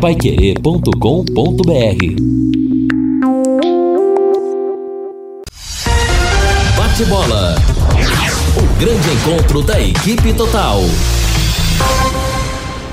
paiquerê.com.br Bate bola. O grande encontro da equipe total.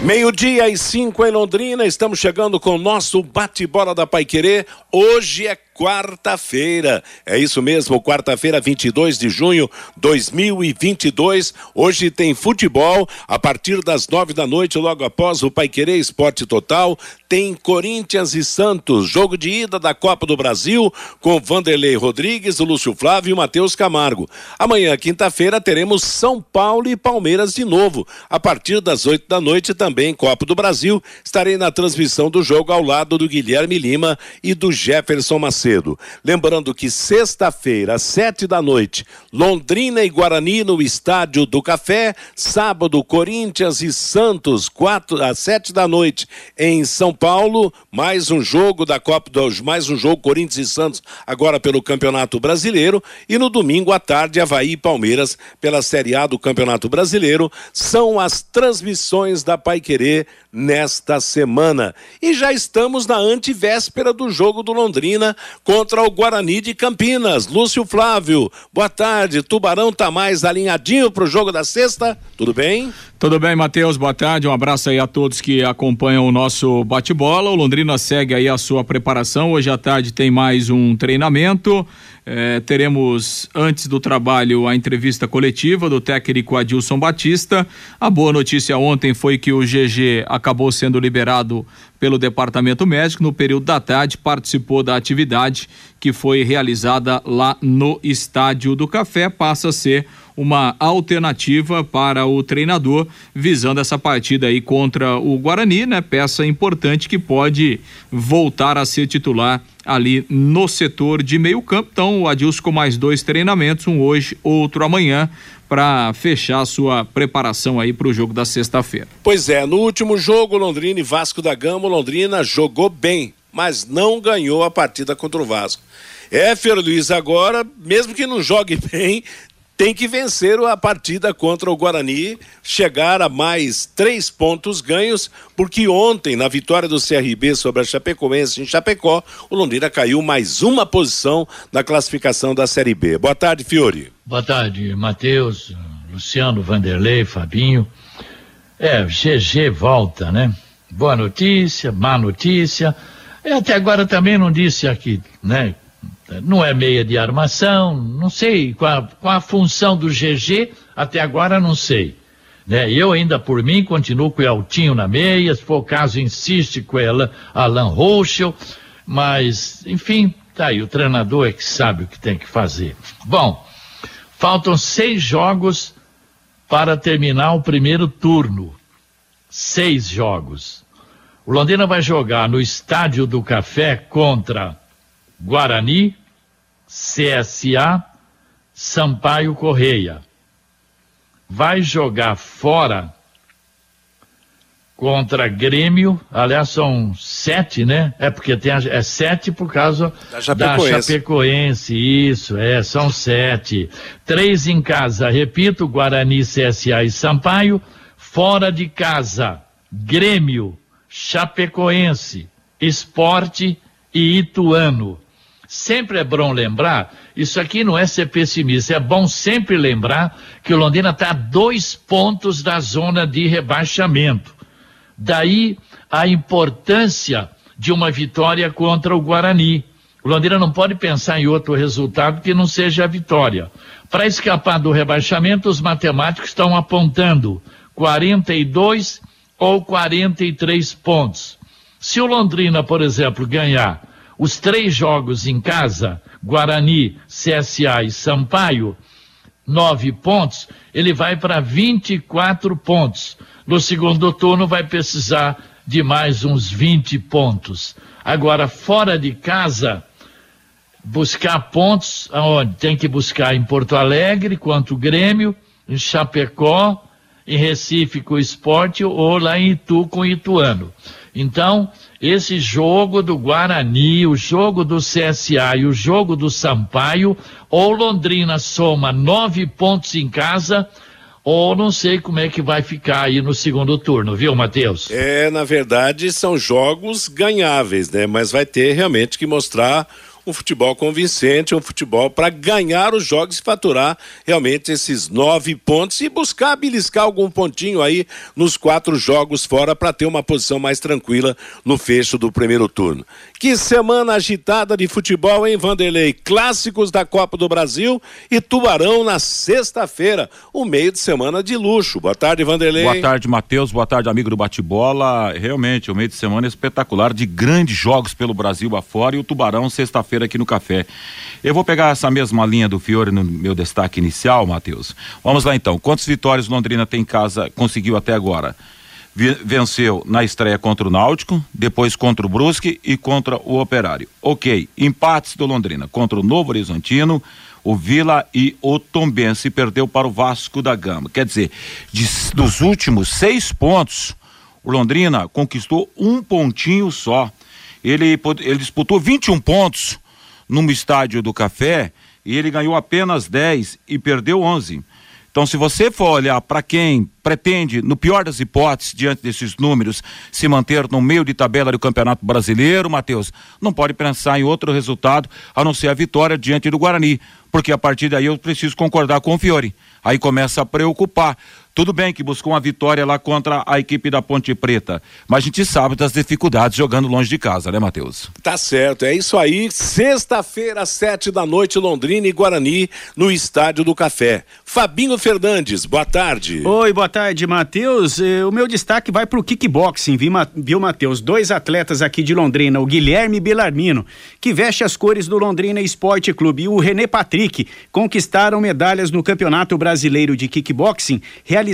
Meio-dia e cinco em Londrina, estamos chegando com o nosso bate-bola da Paiquerê. Hoje é quarta-feira. É isso mesmo, quarta-feira, 22 de junho 2022. Hoje tem futebol a partir das nove da noite, logo após o Pai Querer Esporte Total. Tem Corinthians e Santos, jogo de ida da Copa do Brasil com Vanderlei Rodrigues, Lúcio Flávio e Matheus Camargo. Amanhã, quinta-feira, teremos São Paulo e Palmeiras de novo. A partir das oito da noite, também Copa do Brasil. Estarei na transmissão do jogo ao lado do Guilherme Lima e do Jefferson Macedo cedo. Lembrando que sexta-feira, às sete da noite, Londrina e Guarani no Estádio do Café. Sábado, Corinthians e Santos, quatro às sete da noite, em São Paulo. Mais um jogo da Copa dos, mais um jogo Corinthians e Santos agora pelo Campeonato Brasileiro. E no domingo à tarde, Havaí e Palmeiras pela Série A do Campeonato Brasileiro. São as transmissões da Pai Querer nesta semana. E já estamos na antivéspera do jogo do Londrina contra o Guarani de Campinas. Lúcio Flávio, boa tarde. Tubarão tá mais alinhadinho para o jogo da sexta? Tudo bem? Tudo bem, Matheus? Boa tarde. Um abraço aí a todos que acompanham o nosso bate-bola. O Londrina segue aí a sua preparação. Hoje à tarde tem mais um treinamento. É, teremos, antes do trabalho, a entrevista coletiva do técnico Adilson Batista. A boa notícia ontem foi que o GG acabou sendo liberado pelo departamento médico. No período da tarde, participou da atividade que foi realizada lá no Estádio do Café. Passa a ser uma alternativa para o treinador, visando essa partida aí contra o Guarani, né? Peça importante que pode voltar a ser titular ali no setor de meio campo. Então, o Adilson com mais dois treinamentos, um hoje, outro amanhã, para fechar a sua preparação aí para o jogo da sexta-feira. Pois é, no último jogo, Londrina e Vasco da Gama, Londrina jogou bem, mas não ganhou a partida contra o Vasco. É, Fer Luiz, agora, mesmo que não jogue bem, tem que vencer a partida contra o Guarani, chegar a mais três pontos ganhos, porque ontem, na vitória do CRB sobre a Chapecoense em Chapecó, o Londrina caiu mais uma posição na classificação da Série B. Boa tarde, Fiore. Boa tarde, Matheus, Luciano, Vanderlei, Fabinho. É, GG volta, né? Boa notícia, má notícia. E até agora também não disse aqui, né? Não é meia de armação, não sei qual, qual a função do GG, até agora não sei. Né? Eu ainda por mim continuo com o Eltinho na meia, se for o caso insiste com ela, Alan Rochel, mas enfim, tá aí, o treinador é que sabe o que tem que fazer. Bom, faltam seis jogos para terminar o primeiro turno. Seis jogos. O Londrina vai jogar no Estádio do Café contra Guarani, CSA, Sampaio Correia. Vai jogar fora contra Grêmio, aliás, são sete, né? É porque tem a, é sete por causa da Chapecoense. da Chapecoense. Isso, é, são sete. Três em casa, repito, Guarani, CSA e Sampaio. Fora de casa, Grêmio, Chapecoense, Esporte e Ituano. Sempre é bom lembrar, isso aqui não é ser pessimista, é bom sempre lembrar que o Londrina está a dois pontos da zona de rebaixamento. Daí a importância de uma vitória contra o Guarani. O Londrina não pode pensar em outro resultado que não seja a vitória. Para escapar do rebaixamento, os matemáticos estão apontando 42 ou 43 pontos. Se o Londrina, por exemplo, ganhar os três jogos em casa, Guarani, CSA e Sampaio, nove pontos, ele vai para 24 pontos. No segundo turno vai precisar de mais uns 20 pontos. Agora, fora de casa, buscar pontos, aonde? Tem que buscar em Porto Alegre, quanto o Grêmio, em Chapecó, em Recife com o Esporte ou lá em Itu com o Ituano. Então, esse jogo do Guarani, o jogo do CSA e o jogo do Sampaio, ou Londrina soma nove pontos em casa, ou não sei como é que vai ficar aí no segundo turno, viu, Matheus? É, na verdade, são jogos ganháveis, né? Mas vai ter realmente que mostrar um futebol convincente, um futebol para ganhar os jogos e faturar realmente esses nove pontos e buscar beliscar algum pontinho aí nos quatro jogos fora para ter uma posição mais tranquila no fecho do primeiro turno. Que semana agitada de futebol, hein, Vanderlei? Clássicos da Copa do Brasil e Tubarão na sexta-feira, o meio de semana de luxo. Boa tarde, Vanderlei. Boa tarde, Matheus. Boa tarde, amigo do bate-bola. Realmente, o meio de semana espetacular de grandes jogos pelo Brasil afora e o Tubarão sexta-feira feira aqui no Café. Eu vou pegar essa mesma linha do Fiore no meu destaque inicial, Matheus. Vamos lá então. Quantas vitórias Londrina tem em casa, conseguiu até agora? Venceu na estreia contra o Náutico, depois contra o Brusque e contra o Operário. Ok, empates do Londrina contra o Novo Horizontino, o Vila e o Tombense perdeu para o Vasco da Gama. Quer dizer, de, dos últimos seis pontos, o Londrina conquistou um pontinho só. Ele, ele disputou 21 pontos num estádio do Café e ele ganhou apenas 10 e perdeu 11. Então, se você for olhar para quem pretende, no pior das hipóteses, diante desses números, se manter no meio de tabela do Campeonato Brasileiro, Matheus, não pode pensar em outro resultado a não ser a vitória diante do Guarani, porque a partir daí eu preciso concordar com o Fiore. Aí começa a preocupar. Tudo bem que buscou uma vitória lá contra a equipe da Ponte Preta, mas a gente sabe das dificuldades jogando longe de casa, né, Matheus? Tá certo, é isso aí. Sexta-feira, sete da noite, Londrina e Guarani, no Estádio do Café. Fabinho Fernandes, boa tarde. Oi, boa tarde, Matheus. Eh, o meu destaque vai pro kickboxing, viu, Matheus? Dois atletas aqui de Londrina, o Guilherme Belarmino, que veste as cores do Londrina Esporte Clube, e o René Patrick, conquistaram medalhas no Campeonato Brasileiro de Kickboxing, realizado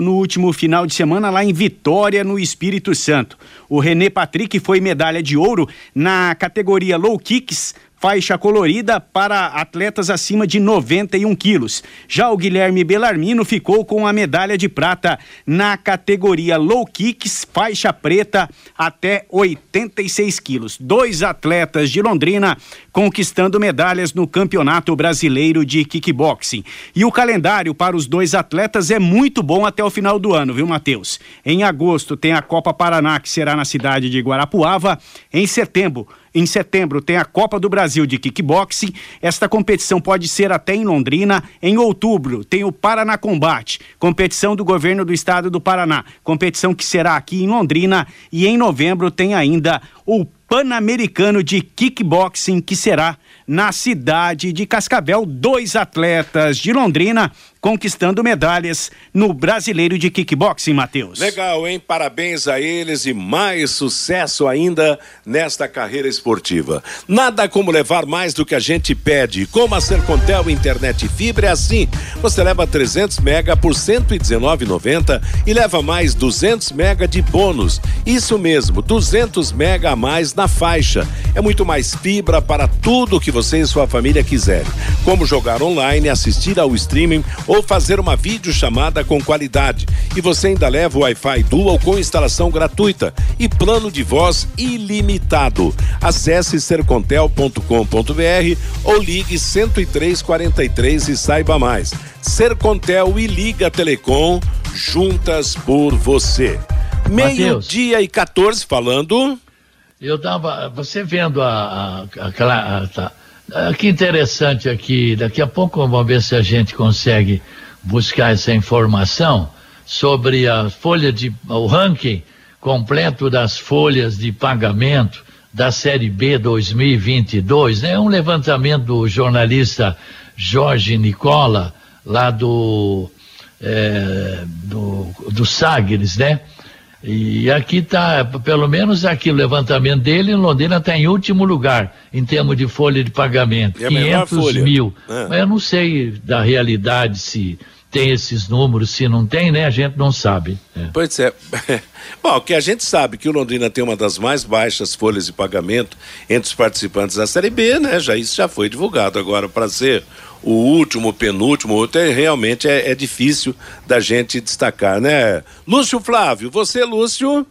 no último final de semana lá em Vitória, no Espírito Santo. O René Patrick foi medalha de ouro na categoria Low Kicks, faixa colorida para atletas acima de 91 quilos. Já o Guilherme Belarmino ficou com a medalha de prata na categoria Low Kicks, faixa preta até 86 quilos. Dois atletas de Londrina conquistando medalhas no Campeonato Brasileiro de Kickboxing. E o calendário para os dois atletas é muito bom até o final do ano, viu, Matheus? Em agosto tem a Copa Paraná, que será na cidade de Guarapuava. Em setembro, em setembro tem a Copa do Brasil de Kickboxing. Esta competição pode ser até em Londrina. Em outubro tem o Paraná Combate, competição do governo do estado do Paraná, competição que será aqui em Londrina. E em novembro tem ainda o Pan-Americano de Kickboxing, que será na cidade de Cascavel. Dois atletas de Londrina conquistando medalhas no Brasileiro de Kickboxing, Matheus. Legal, hein? Parabéns a eles e mais sucesso ainda nesta carreira esportiva. Nada como levar mais do que a gente pede. Como a Sercontel Internet Fibra é assim. Você leva 300 mega por 119,90 e leva mais 200 mega de bônus. Isso mesmo, 200 mega a mais na faixa. É muito mais fibra para tudo que você e sua família quiserem. Como jogar online, assistir ao streaming ou fazer uma videochamada com qualidade. E você ainda leva o Wi-Fi Dual com instalação gratuita e plano de voz ilimitado. Acesse sercontel.com.br ou ligue 10343 e saiba mais. Sercontel e Liga Telecom juntas por você. Meio-dia e 14 falando. Eu tava, você vendo a, a, aquela, a, tá, ah, que interessante aqui. Daqui a pouco vamos ver se a gente consegue buscar essa informação sobre a folha de o ranking completo das folhas de pagamento da série B 2022. É né? um levantamento do jornalista Jorge Nicola lá do é, do, do Sagres, né? E aqui está, pelo menos aqui o levantamento dele, Londrina está em último lugar em termos de folha de pagamento, é 500 mil. É. Mas eu não sei da realidade se tem esses números, se não tem, né? A gente não sabe. É. Pois é. Bom, o que a gente sabe que o Londrina tem uma das mais baixas folhas de pagamento entre os participantes da Série B, né? Já isso já foi divulgado agora para ser o último, o penúltimo, outro é, realmente é, é difícil da gente destacar, né? Lúcio Flávio, você, Lúcio.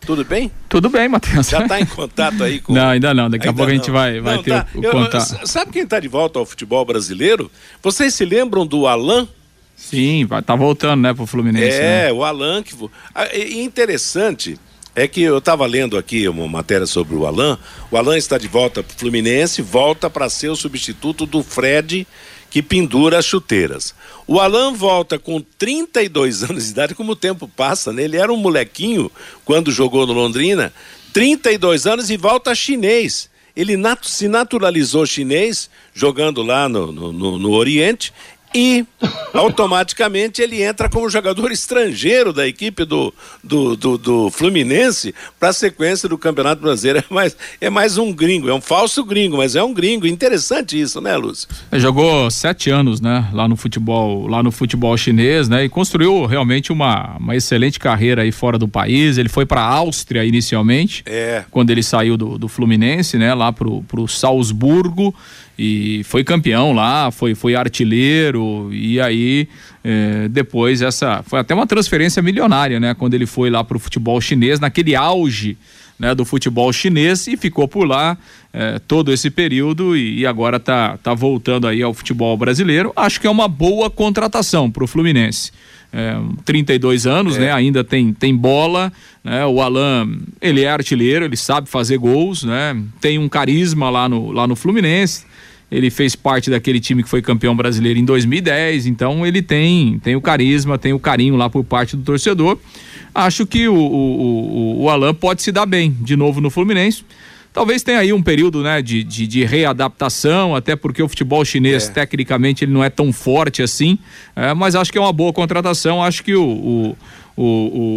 Tudo bem? Tudo bem, Matheus. Já está em contato aí com. Não, ainda não. Daqui ainda a pouco não. a gente vai, vai não, ter tá. o, o contato. Sabe quem está de volta ao futebol brasileiro? Vocês se lembram do Alain? Sim, vai tá voltando, né, pro Fluminense. É, né? o Alan que. Ah, interessante é que eu estava lendo aqui uma matéria sobre o Alan. O Alan está de volta para o Fluminense, volta para ser o substituto do Fred que pendura as chuteiras. O Alan volta com 32 anos de idade, como o tempo passa, né? Ele era um molequinho quando jogou no Londrina, 32 anos e volta chinês. Ele nat se naturalizou chinês, jogando lá no, no, no, no Oriente, e automaticamente ele entra como jogador estrangeiro da equipe do, do, do, do Fluminense para a sequência do Campeonato Brasileiro. É mais, é mais um gringo, é um falso gringo, mas é um gringo. Interessante isso, né, Lúcio? Ele jogou sete anos, né, lá no futebol, lá no futebol chinês, né, e construiu realmente uma, uma excelente carreira aí fora do país. Ele foi para a Áustria inicialmente, é. quando ele saiu do, do Fluminense, né, lá pro, pro Salzburgo e foi campeão lá, foi, foi artilheiro e aí é, depois essa foi até uma transferência milionária, né? Quando ele foi lá para o futebol chinês naquele auge né, do futebol chinês e ficou por lá é, todo esse período e, e, agora tá, tá voltando aí ao futebol brasileiro. Acho que é uma boa contratação para o Fluminense. É, 32 anos, é. né? Ainda tem, tem bola, né? O Alan, ele é artilheiro, ele sabe fazer gols, né? Tem um carisma lá no, lá no Fluminense ele fez parte daquele time que foi campeão brasileiro em 2010, então ele tem, tem o carisma, tem o carinho lá por parte do torcedor. Acho que o, o, o, o Alan pode se dar bem de novo no Fluminense. Talvez tenha aí um período né, de, de, de readaptação, até porque o futebol chinês, é. tecnicamente, ele não é tão forte assim, é, mas acho que é uma boa contratação. Acho que o, o o,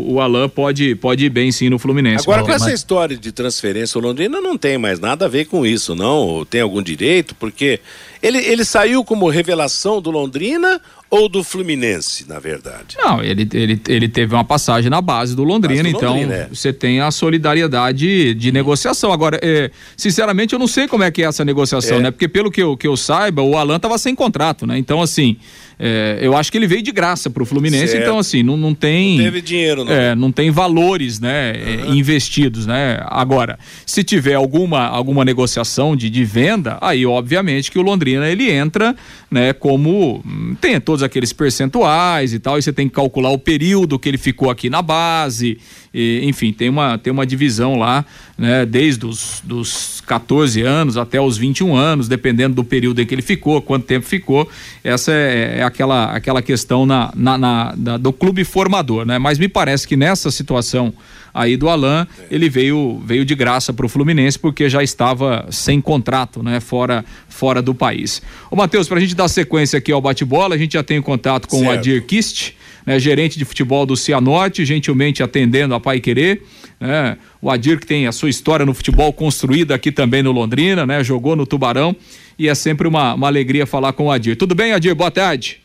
o, o Alain pode, pode ir bem sim no Fluminense. Agora, com essa história de transferência, o Londrina não tem mais nada a ver com isso, não? Tem algum direito? Porque ele, ele saiu como revelação do Londrina ou do Fluminense, na verdade? Não, ele, ele, ele teve uma passagem na base do Londrina, base do então Londrina, é. você tem a solidariedade de negociação. Agora, é, sinceramente, eu não sei como é que é essa negociação, é. né? Porque pelo que eu, que eu saiba, o Alan estava sem contrato, né? Então, assim, é, eu acho que ele veio de graça para o Fluminense, certo. então, assim, não, não tem. Não teve dinheiro, não. É, não tem valores, né? Uhum. investidos, né? Agora, se tiver alguma, alguma negociação de, de venda, aí, obviamente, que o Londrina ele entra, né? Como hum, tem todos aqueles percentuais e tal, e você tem que calcular o período que ele ficou aqui na base, e, enfim, tem uma, tem uma divisão lá, né? Desde os dos 14 anos até os 21 anos, dependendo do período em que ele ficou, quanto tempo ficou, essa é, é aquela, aquela questão na, na, na, na, do clube formador, né? Mas me parece que nessa situação aí do Alain, ele veio, veio de graça para o Fluminense porque já estava sem contrato, né? Fora, fora do país. Ô Matheus, para a gente dar sequência aqui ao bate-bola, a gente já tem contato com certo. o Adir Kist, né? gerente de futebol do Cianorte, gentilmente atendendo a Pai Querer. Né? O Adir que tem a sua história no futebol construída aqui também no Londrina, né? Jogou no Tubarão e é sempre uma, uma alegria falar com o Adir. Tudo bem, Adir? Boa tarde.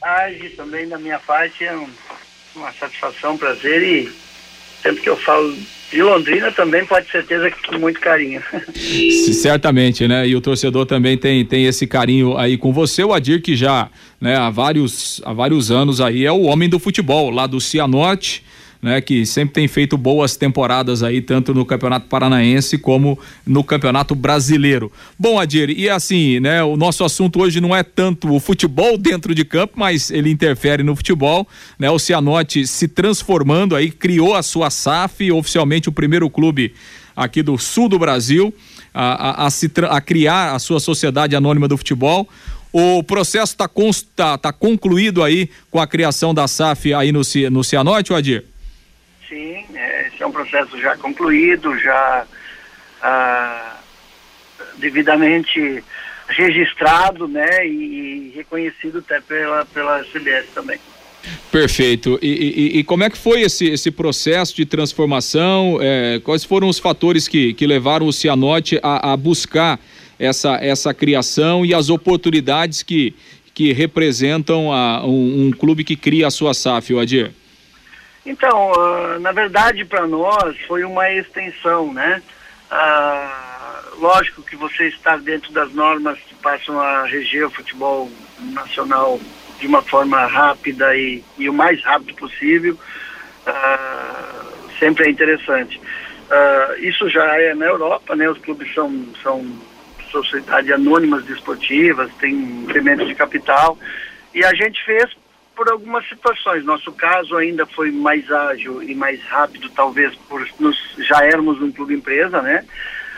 Tarde, também da minha parte é um, uma satisfação, um prazer e sempre que eu falo de Londrina também pode certeza que com muito carinho. Certamente, né? E o torcedor também tem, tem esse carinho aí com você. O Adir, que já né, há, vários, há vários anos aí é o homem do futebol, lá do Cianorte né, que sempre tem feito boas temporadas aí, tanto no Campeonato Paranaense como no Campeonato Brasileiro. Bom, Adir, e assim, né, o nosso assunto hoje não é tanto o futebol dentro de campo, mas ele interfere no futebol, né? O Cianorte se transformando aí, criou a sua SAF, oficialmente o primeiro clube aqui do sul do Brasil a, a, a, se, a criar a sua sociedade anônima do futebol. O processo está tá, tá concluído aí com a criação da SAF aí no, no Cianorte, Adir? Sim, é, esse é um processo já concluído, já ah, devidamente registrado, né, e, e, reconhecido até pela, pela CBS também. Perfeito. E, e, e, como é que foi esse, esse processo de transformação? É, quais foram os fatores que, que levaram o Cianorte a, a buscar essa, essa criação e as oportunidades que, que representam a, um, um clube que cria a sua SAF, Adir? Então, uh, na verdade, para nós foi uma extensão, né? Uh, lógico que você está dentro das normas que passam a reger o futebol nacional de uma forma rápida e, e o mais rápido possível, uh, sempre é interessante. isso já é na Europa, né? Os clubes são, são sociedades anônimas desportivas, tem incremento de capital, e a gente fez por algumas situações. Nosso caso ainda foi mais ágil e mais rápido, talvez por nos, já éramos um clube empresa, né?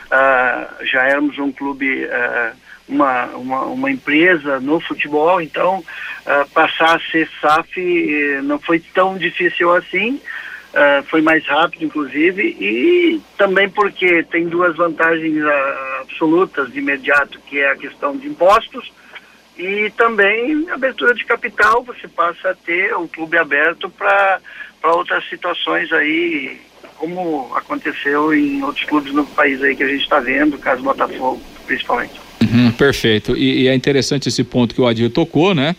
Uh, já éramos um clube, uh, uma, uma, uma, empresa no futebol, então uh, passar a ser SAF eh, não foi tão difícil assim. Uh, foi mais rápido, inclusive, e também porque tem duas vantagens uh, absolutas de imediato, que é a questão de impostos e também abertura de capital, você passa a ter um clube aberto para outras situações aí, como aconteceu em outros clubes no país aí que a gente está vendo, caso Botafogo, principalmente. Uhum, perfeito. E, e, é interessante esse ponto que o Adir tocou, né?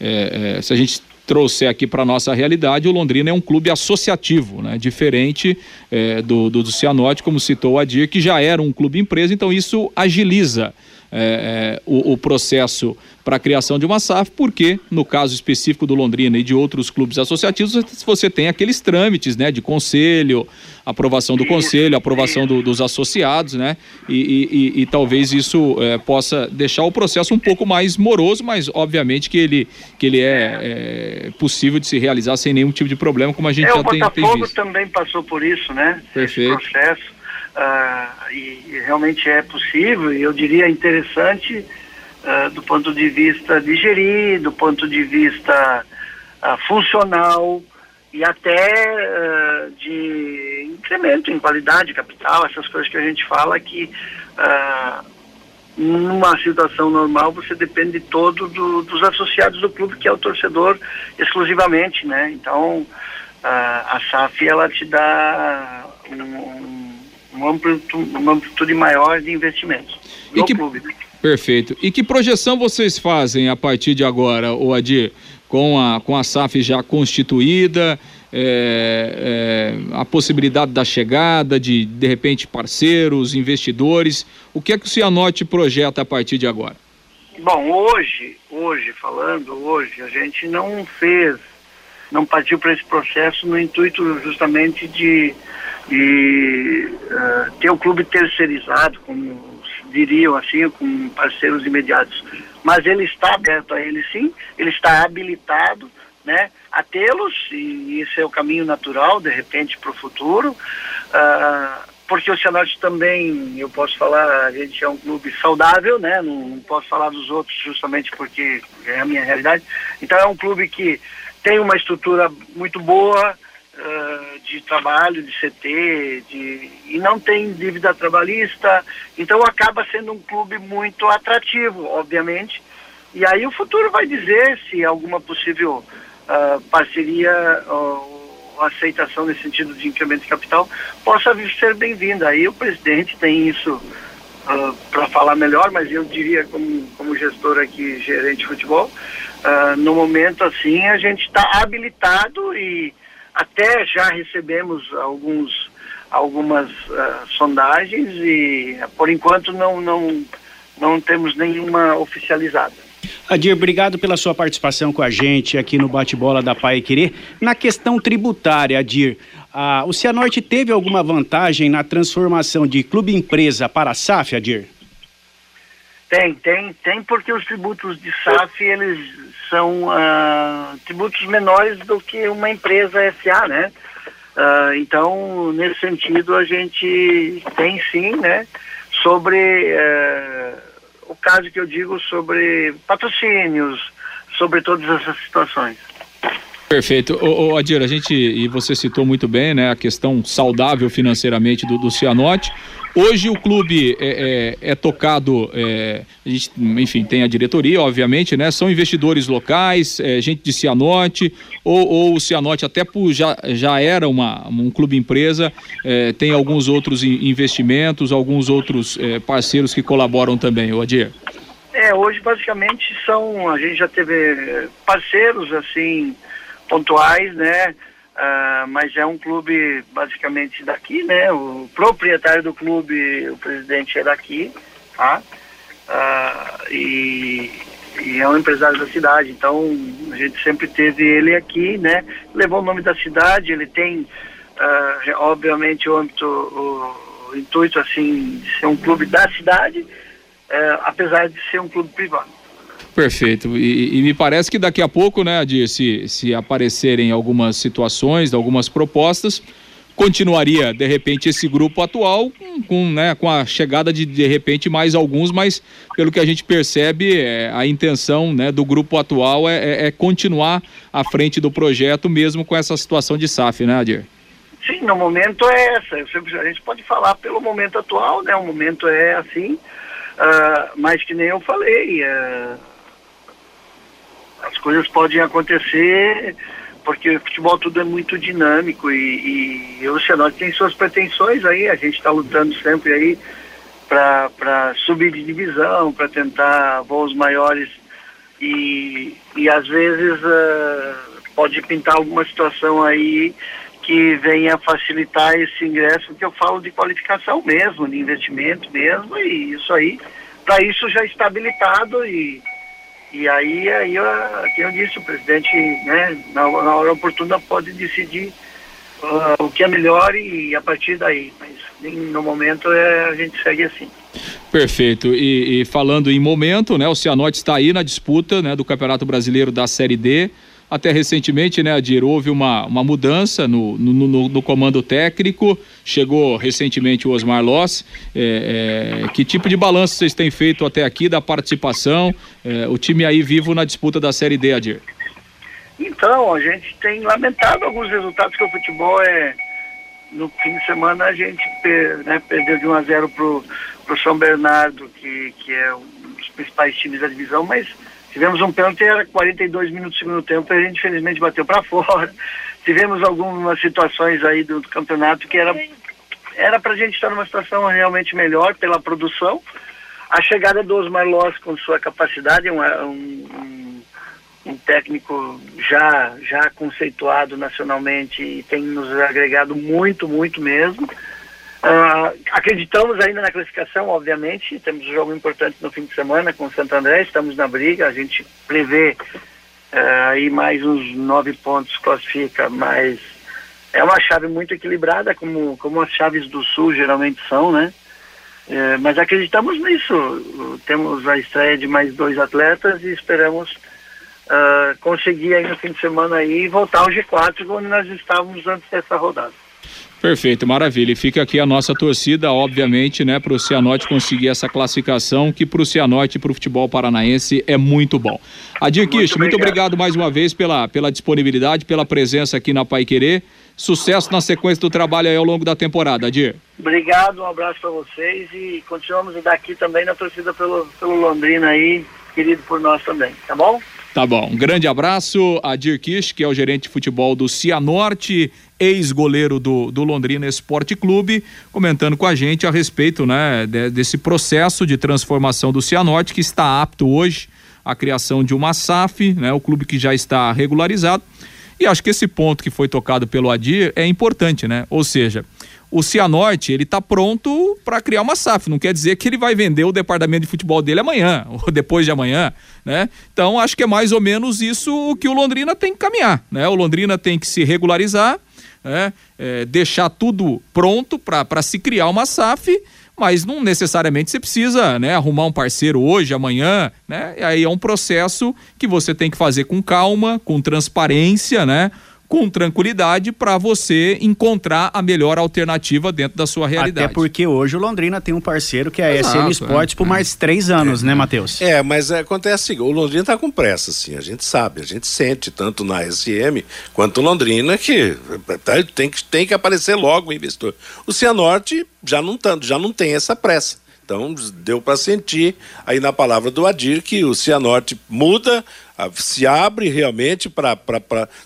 É, é, se a gente trouxer aqui para nossa realidade, o Londrina é um clube associativo, né? Diferente é, do, do, do Cianorte, como citou o Adir, que já era um clube empresa, então isso agiliza é, é, o, o, processo para a criação de uma SAF, porque no caso específico do Londrina e de outros clubes associativos, você tem aqueles trâmites, né, de conselho, aprovação do conselho, aprovação do, dos associados, né, e, e, e talvez isso é, possa deixar o processo um pouco mais moroso, mas obviamente que ele, que ele é, é possível de se realizar sem nenhum tipo de problema, como a gente é, já tem, tem visto. O também passou por isso, né? Perfeito. Esse processo uh, e, realmente é possível e eu diria interessante uh, do ponto de vista de gerir, do ponto de vista uh, funcional e até de incremento em qualidade capital, essas coisas que a gente fala que numa situação normal você depende todo do, dos associados do clube que é o torcedor exclusivamente, né? Então a SAF ela te dá um, uma amplitude, uma amplitude maior de investimentos no que, clube. Perfeito. E que projeção vocês fazem a partir de agora, o Adir, com a, com a SAF já constituída, é, é, a possibilidade da chegada de, de repente, parceiros, investidores? O que é que o Cianorte projeta a partir de agora? Bom, hoje, hoje, falando hoje, a gente não fez, não partiu para esse processo no intuito justamente de e uh, ter o clube terceirizado, como diriam assim, com parceiros imediatos. Mas ele está aberto a ele sim, ele está habilitado né, a tê-los, e isso é o caminho natural, de repente, para o futuro. Uh, porque o Cianorte também, eu posso falar, a gente é um clube saudável, né? Não, não, posso falar dos outros justamente porque é a minha realidade. Então é um clube que tem uma estrutura muito boa, uh, de trabalho, de CT, de, e não tem dívida trabalhista, então acaba sendo um clube muito atrativo, obviamente. E aí o futuro vai dizer se alguma possível uh, parceria ou aceitação nesse sentido de incremento de capital possa vir ser bem-vinda. Aí o presidente tem isso uh, para falar melhor, mas eu diria como, como gestor aqui, gerente de futebol, uh, no momento assim a gente está habilitado e até já recebemos alguns, algumas uh, sondagens e por enquanto não, não, não temos nenhuma oficializada. Adir, obrigado pela sua participação com a gente aqui no Bate-Bola da Pai Querer. Na questão tributária, Adir, ah, o Cianorte teve alguma vantagem na transformação de clube empresa para a SAF, Adir? Tem, tem, tem, porque os tributos de SAF, eles são uh, tributos menores do que uma empresa SA, né? Uh, então, nesse sentido, a gente tem sim, né? Sobre uh, o caso que eu digo sobre patrocínios, sobre todas essas situações. Perfeito. Ô, ô, Adir, a gente, e você citou muito bem, né, a questão saudável financeiramente do, do Cianorte. Hoje o clube é, é, é tocado, é, gente, enfim, tem a diretoria, obviamente, né? São investidores locais, é, gente de Cianorte, ou, ou o Cianorte até por, já, já era uma, um clube empresa, é, tem alguns outros investimentos, alguns outros é, parceiros que colaboram também, o. É, hoje basicamente são, a gente já teve parceiros assim pontuais, né? Uh, mas é um clube basicamente daqui, né? O proprietário do clube, o presidente é daqui, tá? Uh, e, e, é um empresário da cidade, então a gente sempre teve ele aqui, né? Levou o nome da cidade, ele tem, uh, obviamente, o, âmbito, o, o, intuito assim de ser um clube da cidade, eh, apesar de ser um clube privado. Perfeito. E, e, me parece que daqui a pouco, né, Adir, se, se aparecerem algumas situações, algumas propostas, continuaria de repente esse grupo atual com, com, né, com a chegada de de repente mais alguns, mas pelo que a gente percebe é, a intenção né, do grupo atual é, é, é, continuar à frente do projeto mesmo com essa situação de SAF, né, Adir? Sim, no momento é essa. A gente pode falar pelo momento atual, né? O momento é assim, uh, mas que nem eu falei, uh, as coisas podem acontecer porque o futebol tudo é muito dinâmico e, e o Cianorte tem suas pretensões aí, a gente está lutando sempre aí para subir de divisão, para tentar voos maiores e, e às vezes uh, pode pintar alguma situação aí que venha facilitar esse ingresso, que eu falo de qualificação mesmo, de investimento mesmo, e isso aí, para isso já está habilitado e e aí, aí eu, eu disse, o presidente, né, na, na hora oportuna pode decidir uh, o que é melhor e, a partir daí. Mas no momento é, a gente segue assim. Perfeito. E, e, falando em momento, né, o Cianorte está aí na disputa né, do Campeonato Brasileiro da Série D. Até recentemente, né, Adir, houve uma, uma mudança no, no, no, no comando técnico. Chegou recentemente o Osmar Loss. É, é, que tipo de balanço vocês têm feito até aqui da participação? É, o time aí vivo na disputa da Série D, Adir. Então, a gente tem lamentado alguns resultados que o futebol é. No fim de semana a gente né, perdeu de 1 a 0 pro, pro São Bernardo, que, que é um dos principais times da divisão, mas Tivemos um pênalti, era 42 minutos do segundo tempo, a gente infelizmente bateu para fora. Tivemos algumas situações aí do, do campeonato que era era para a gente estar numa situação realmente melhor pela produção. A chegada do Osmar Loss com sua capacidade, um, um, um técnico já, já conceituado nacionalmente e tem nos agregado muito, muito mesmo. Uh, acreditamos ainda na classificação, obviamente. Temos um jogo importante no fim de semana com o Santo André, estamos na briga. A gente prevê uh, aí mais uns nove pontos classifica, mas é uma chave muito equilibrada, como, como as chaves do Sul geralmente são, né? Uh, mas acreditamos nisso. Temos a estreia de mais dois atletas e esperamos uh, conseguir aí no fim de semana aí voltar ao G4, onde nós estávamos antes dessa rodada. Perfeito, maravilha. E fica aqui a nossa torcida, obviamente, né, para o Cianorte conseguir essa classificação, que para o Cianorte e para o futebol paranaense é muito bom. Adir Kish, muito, muito obrigado mais uma vez pela, pela disponibilidade, pela presença aqui na Pai Querer. Sucesso na sequência do trabalho aí ao longo da temporada, Adir. Obrigado, um abraço para vocês e continuamos daqui também na torcida pelo, pelo Londrina aí, querido por nós também, tá bom? Tá bom. Um grande abraço a Dir Kish, que é o gerente de futebol do Cianorte, ex-goleiro do, do Londrina Esporte Clube, comentando com a gente a respeito né, de, desse processo de transformação do Cianorte, que está apto hoje à criação de uma SAF, né, o clube que já está regularizado. E acho que esse ponto que foi tocado pelo Adir é importante, né? Ou seja, o Cianorte, ele está pronto para criar uma SAF. Não quer dizer que ele vai vender o departamento de futebol dele amanhã ou depois de amanhã, né? Então, acho que é mais ou menos isso que o Londrina tem que caminhar, né? O Londrina tem que se regularizar, né? É, deixar tudo pronto para se criar uma SAF mas não necessariamente você precisa, né, arrumar um parceiro hoje, amanhã, né? E aí é um processo que você tem que fazer com calma, com transparência, né? Com tranquilidade para você encontrar a melhor alternativa dentro da sua realidade. Até porque hoje o Londrina tem um parceiro que é a Exato, SM Sports é, por mais três anos, é, né, Matheus? É, mas acontece assim, o Londrina está com pressa, assim, a gente sabe, a gente sente tanto na SM quanto Londrina que tá, tem que, tem que aparecer logo o investidor. O Cianorte já não, tá, já não tem essa pressa. Então, deu para sentir aí na palavra do Adir que o Cianorte muda, se abre realmente para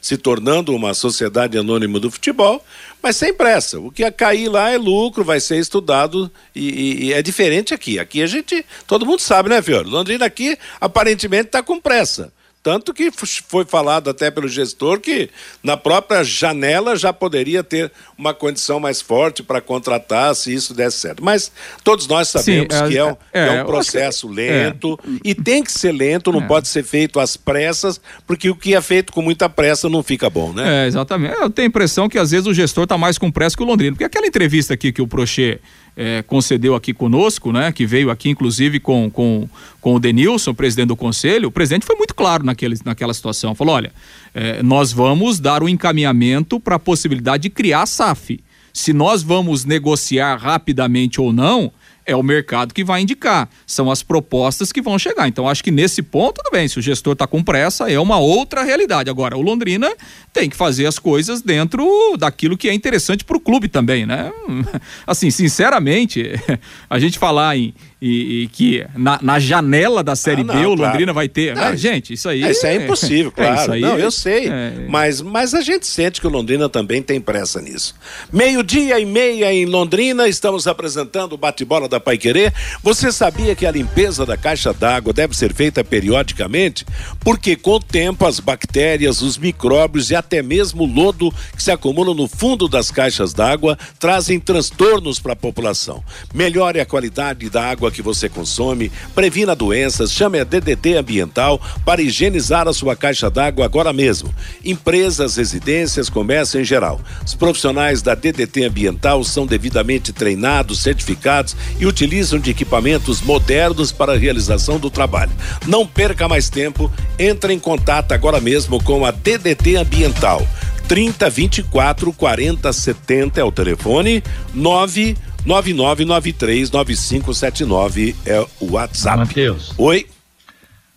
se tornando uma sociedade anônima do futebol, mas sem pressa. O que ia cair lá é lucro, vai ser estudado e, e, e é diferente aqui. Aqui a gente, todo mundo sabe, né, Fiore? Londrina aqui aparentemente está com pressa. Tanto que foi falado até pelo gestor que na própria janela já poderia ter uma condição mais forte para contratar se isso desse certo. Mas todos nós sabemos Sim, é, que é, um, é, é um processo que, lento é. e tem que ser lento, não é. pode ser feito às pressas, porque o que é feito com muita pressa não fica bom, né? É, exatamente. Eu tenho a impressão que às vezes o gestor está mais com pressa que o Londrina. Porque aquela entrevista aqui que o Prochê é, concedeu aqui conosco, né? Que veio aqui, inclusive, com, com, com o Denilson, presidente do conselho, o presidente foi muito claro naquele, naquela situação. Falou: olha, é, nós vamos dar o um encaminhamento para a possibilidade de criar a SAF. Se nós vamos negociar rapidamente ou não, é o mercado que vai indicar, são as propostas que vão chegar. Então, acho que nesse ponto, tudo bem, se o gestor está com pressa, é uma outra realidade. Agora, o Londrina tem que fazer as coisas dentro daquilo que é interessante para o clube também, né? Assim, sinceramente, a gente falar em, e, e que na, na, janela da Série ah, não, B o Londrina claro. vai ter. Não, ah, gente, isso aí. É, isso é impossível, é, claro. É, não, eu sei. É... Mas, mas a gente sente que o Londrina também tem pressa nisso. Meio-dia e meia em Londrina, estamos apresentando o bate-bola da Pai Querer. Você sabia que a limpeza da caixa d'água deve ser feita periodicamente? Porque com o tempo as bactérias, os micróbios e até mesmo o lodo que se acumulam no fundo das caixas d'água trazem transtornos para a população. Melhore a qualidade da água que você consome, previna doenças, chame a DDT Ambiental para higienizar a sua caixa d'água agora mesmo. Empresas, residências, comércio em geral. Os profissionais da DDT Ambiental são devidamente treinados, certificados e utilizam de equipamentos modernos para a realização do trabalho. Não perca mais tempo, entre em contato agora mesmo com a DDT Ambiental. 30 24 40 70 é o telefone, 9 99939579 é o WhatsApp. Matheus. Oi.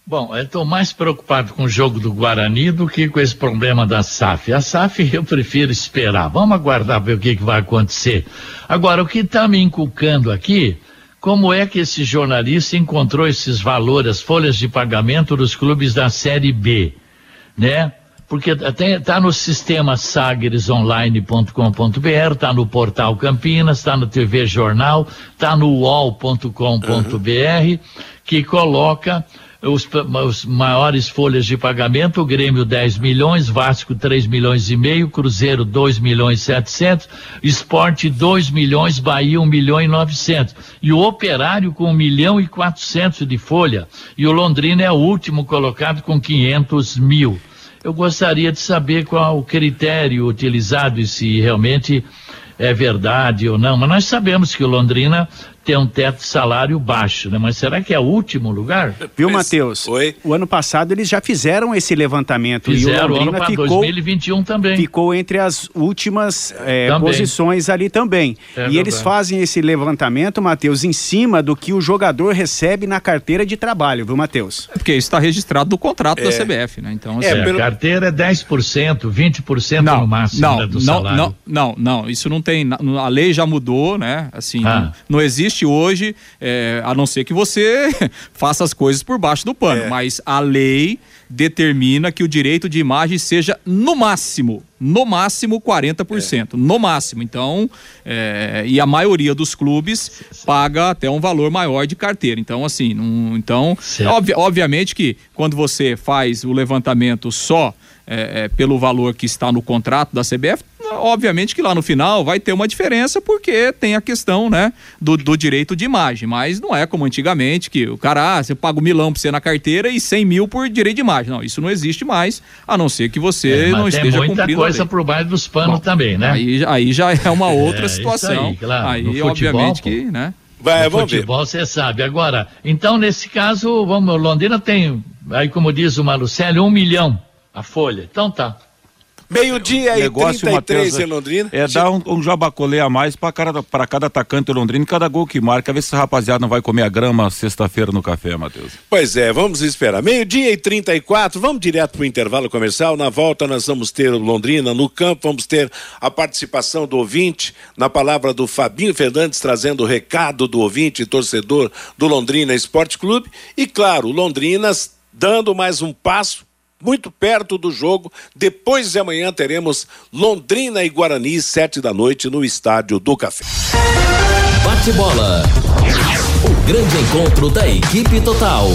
Bom, eu estou mais preocupado com o jogo do Guarani do que com esse problema da SAF. A SAF eu prefiro esperar. Vamos aguardar ver o que, que vai acontecer. Agora, o que está me inculcando aqui, como é que esse jornalista encontrou esses valores, as folhas de pagamento dos clubes da Série B, né? Porque está no sistema sagresonline.com.br, está no portal Campinas, está no TV Jornal, está no uol.com.br, uhum. que coloca os, os, maiores folhas de pagamento, o Grêmio 10 milhões, Vasco 3 milhões e meio, Cruzeiro 2 milhões e 700, Esporte 2 milhões, Bahia 1 milhão e 900. E o Operário com 1 milhão e 400 de folha. E o Londrina é o último colocado com 500 mil eu gostaria de saber qual o critério utilizado e se realmente é verdade ou não. Mas nós sabemos que o Londrina tem um teto de salário baixo, né? Mas será que é o último lugar? Viu, Matheus? Oi. O ano passado eles já fizeram esse levantamento fizeram, e o Londrina ano ficou 2021 também. Ficou entre as últimas é, posições ali também. É e eles fazem esse levantamento, Matheus, em cima do que o jogador recebe na carteira de trabalho, viu, Matheus? É porque isso está registrado no contrato da é. CBF, né? Então, é, assim, é, pelo... a carteira é 10%, 20% não, no máximo não, né, do não, salário. Não, não, não, isso não tem, a lei já mudou, né? Assim, ah. não, não existe existe hoje, é, a não ser que você faça as coisas por baixo do pano, é. mas a lei determina que o direito de imagem seja no máximo, no máximo 40%, é. no máximo. Então, é, e a maioria dos clubes paga até um valor maior de carteira. Então, assim, não, então, obvi obviamente que quando você faz o levantamento só é, é, pelo valor que está no contrato da CBF, obviamente que lá no final vai ter uma diferença porque tem a questão, né, do, do direito de imagem, mas não é como antigamente que o cara, ah, você paga um milão pra você na carteira e cem mil por direito de imagem. Não, isso não existe mais, a não ser que você é, não esteja cumprindo. Tem muita coisa por baixo dos panos Bom, também, né? Aí, aí já é uma outra é, situação. Aí, claro. aí futebol, obviamente pô. que, né? Vai, no vamos futebol, você sabe. Agora, então, nesse caso, vamos, Londrina tem, aí como diz o Malucelli, um milhão a folha. Então tá. Meio-dia e 33 Mateus, em Londrina. É dar um, um jabacolê a mais para cada, cada atacante do Londrina, cada gol que marca. Ver se esse rapaziada não vai comer a grama sexta-feira no café, Matheus. Pois é, vamos esperar. Meio-dia e 34, vamos direto para o intervalo comercial. Na volta nós vamos ter Londrina no campo, vamos ter a participação do ouvinte, na palavra do Fabinho Fernandes, trazendo o recado do ouvinte, torcedor do Londrina Esporte Clube. E claro, Londrina dando mais um passo muito perto do jogo. Depois de amanhã teremos Londrina e Guarani, sete da noite, no Estádio do Café. Bate bola. O grande encontro da equipe total.